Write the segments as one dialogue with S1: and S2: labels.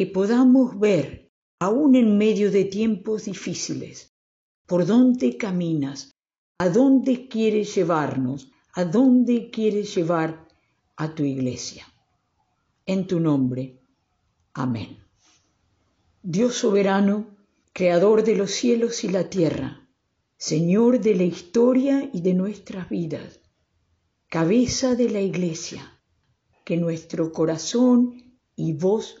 S1: que podamos ver, aún en medio de tiempos difíciles, por dónde caminas, a dónde quieres llevarnos, a dónde quieres llevar a tu iglesia. En tu nombre. Amén. Dios soberano, Creador de los cielos y la tierra, Señor de la historia y de nuestras vidas, cabeza de la iglesia, que nuestro corazón y voz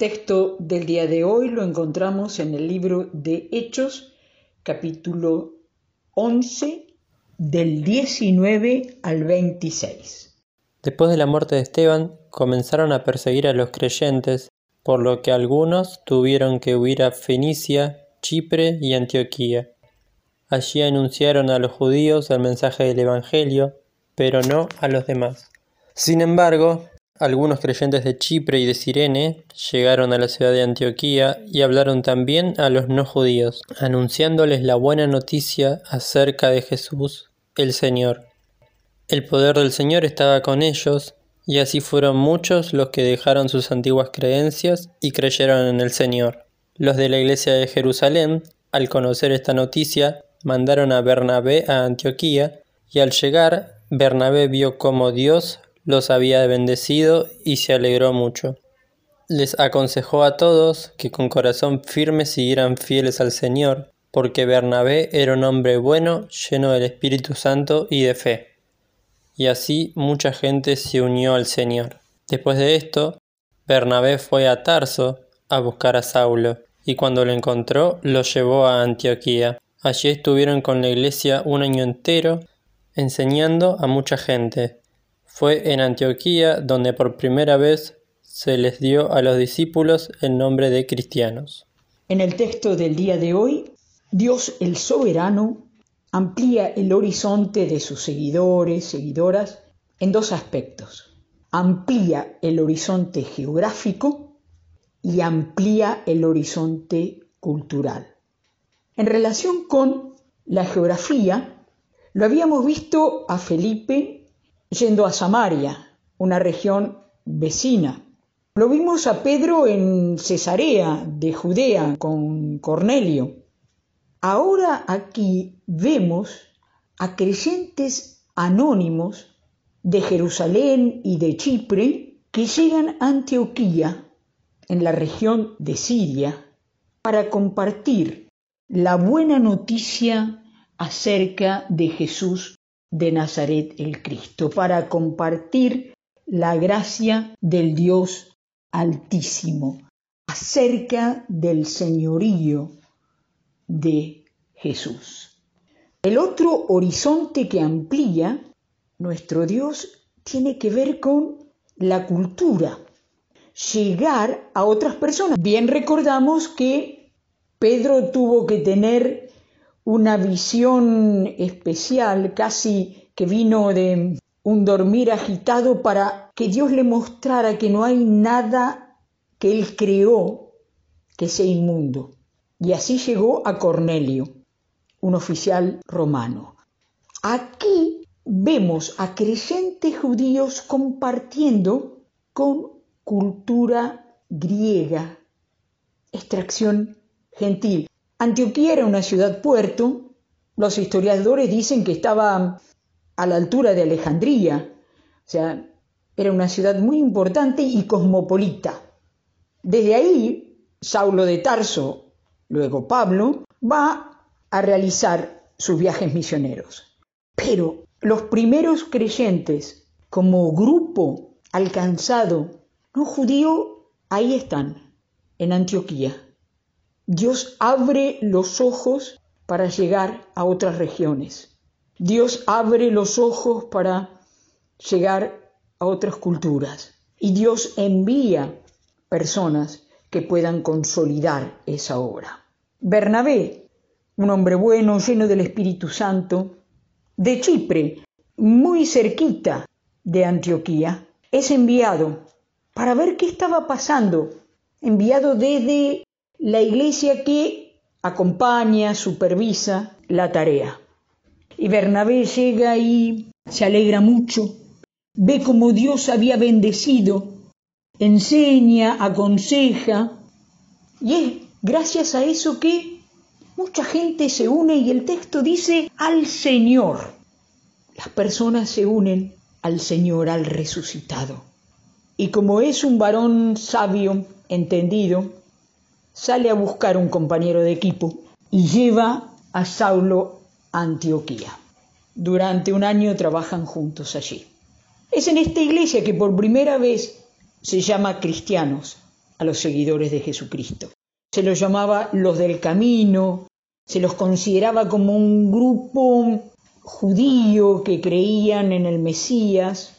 S1: texto del día de hoy lo encontramos en el libro de Hechos, capítulo 11, del 19 al 26.
S2: Después de la muerte de Esteban, comenzaron a perseguir a los creyentes, por lo que algunos tuvieron que huir a Fenicia, Chipre y Antioquía. Allí anunciaron a los judíos el mensaje del Evangelio, pero no a los demás. Sin embargo, algunos creyentes de Chipre y de Sirene llegaron a la ciudad de Antioquía y hablaron también a los no judíos, anunciándoles la buena noticia acerca de Jesús, el Señor. El poder del Señor estaba con ellos, y así fueron muchos los que dejaron sus antiguas creencias y creyeron en el Señor. Los de la iglesia de Jerusalén, al conocer esta noticia, mandaron a Bernabé a Antioquía, y al llegar, Bernabé vio cómo Dios los había bendecido y se alegró mucho. Les aconsejó a todos que con corazón firme siguieran fieles al Señor, porque Bernabé era un hombre bueno, lleno del Espíritu Santo y de fe. y así mucha gente se unió al Señor. Después de esto, Bernabé fue a Tarso a buscar a Saulo, y cuando lo encontró lo llevó a Antioquía. Allí estuvieron con la iglesia un año entero, enseñando a mucha gente. Fue en Antioquía donde por primera vez se les dio a los discípulos el nombre de cristianos.
S1: En el texto del día de hoy, Dios el soberano amplía el horizonte de sus seguidores, seguidoras, en dos aspectos. Amplía el horizonte geográfico y amplía el horizonte cultural. En relación con la geografía, lo habíamos visto a Felipe yendo a Samaria, una región vecina. Lo vimos a Pedro en Cesarea de Judea con Cornelio. Ahora aquí vemos a creyentes anónimos de Jerusalén y de Chipre que llegan a Antioquía, en la región de Siria, para compartir la buena noticia acerca de Jesús de Nazaret el Cristo, para compartir la gracia del Dios Altísimo, acerca del señorío de Jesús. El otro horizonte que amplía nuestro Dios tiene que ver con la cultura, llegar a otras personas. Bien recordamos que Pedro tuvo que tener una visión especial, casi que vino de un dormir agitado para que Dios le mostrara que no hay nada que él creó que sea inmundo. Y así llegó a Cornelio, un oficial romano. Aquí vemos a creyentes judíos compartiendo con cultura griega, extracción gentil. Antioquía era una ciudad puerto, los historiadores dicen que estaba a la altura de Alejandría, o sea, era una ciudad muy importante y cosmopolita. Desde ahí, Saulo de Tarso Luego Pablo va a realizar sus viajes misioneros. Pero los primeros creyentes como grupo alcanzado no judío, ahí están, en Antioquía. Dios abre los ojos para llegar a otras regiones. Dios abre los ojos para llegar a otras culturas. Y Dios envía personas que puedan consolidar esa obra. Bernabé, un hombre bueno, lleno del Espíritu Santo, de Chipre, muy cerquita de Antioquía, es enviado para ver qué estaba pasando, enviado desde la iglesia que acompaña, supervisa la tarea. Y Bernabé llega y se alegra mucho, ve cómo Dios había bendecido enseña, aconseja, y es gracias a eso que mucha gente se une y el texto dice al Señor. Las personas se unen al Señor, al resucitado. Y como es un varón sabio, entendido, sale a buscar un compañero de equipo y lleva a Saulo a Antioquía. Durante un año trabajan juntos allí. Es en esta iglesia que por primera vez se llama cristianos a los seguidores de Jesucristo. Se los llamaba los del camino, se los consideraba como un grupo judío que creían en el Mesías.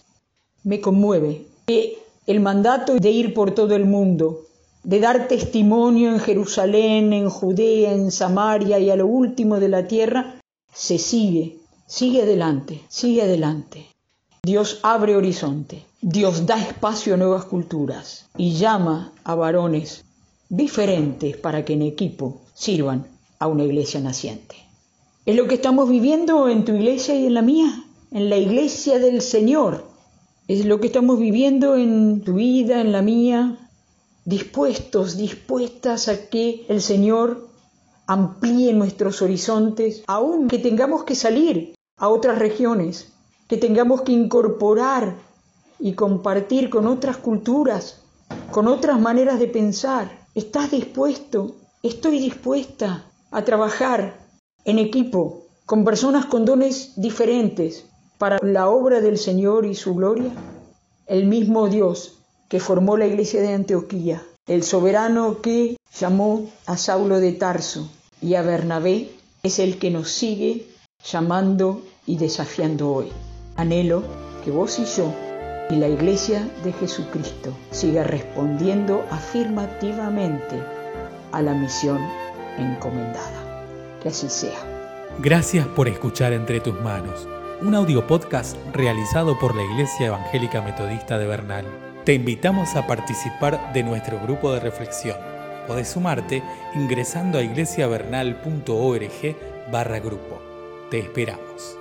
S1: Me conmueve que el mandato de ir por todo el mundo, de dar testimonio en Jerusalén, en Judea, en Samaria y a lo último de la tierra, se sigue, sigue adelante, sigue adelante. Dios abre horizonte, Dios da espacio a nuevas culturas y llama a varones diferentes para que en equipo sirvan a una iglesia naciente. Es lo que estamos viviendo en tu iglesia y en la mía, en la iglesia del Señor. Es lo que estamos viviendo en tu vida, en la mía, dispuestos, dispuestas a que el Señor amplíe nuestros horizontes, aun que tengamos que salir a otras regiones, que tengamos que incorporar y compartir con otras culturas, con otras maneras de pensar. ¿Estás dispuesto? Estoy dispuesta a trabajar en equipo con personas con dones diferentes para la obra del Señor y su gloria? El mismo Dios que formó la iglesia de Antioquía, el soberano que llamó a Saulo de Tarso y a Bernabé, es el que nos sigue llamando y desafiando hoy. Anhelo que vos y yo y la Iglesia de Jesucristo siga respondiendo afirmativamente a la misión encomendada. Que así sea.
S3: Gracias por escuchar Entre tus manos, un audio podcast realizado por la Iglesia Evangélica Metodista de Bernal. Te invitamos a participar de nuestro grupo de reflexión. Podés sumarte ingresando a iglesiavernal.org barra grupo. Te esperamos.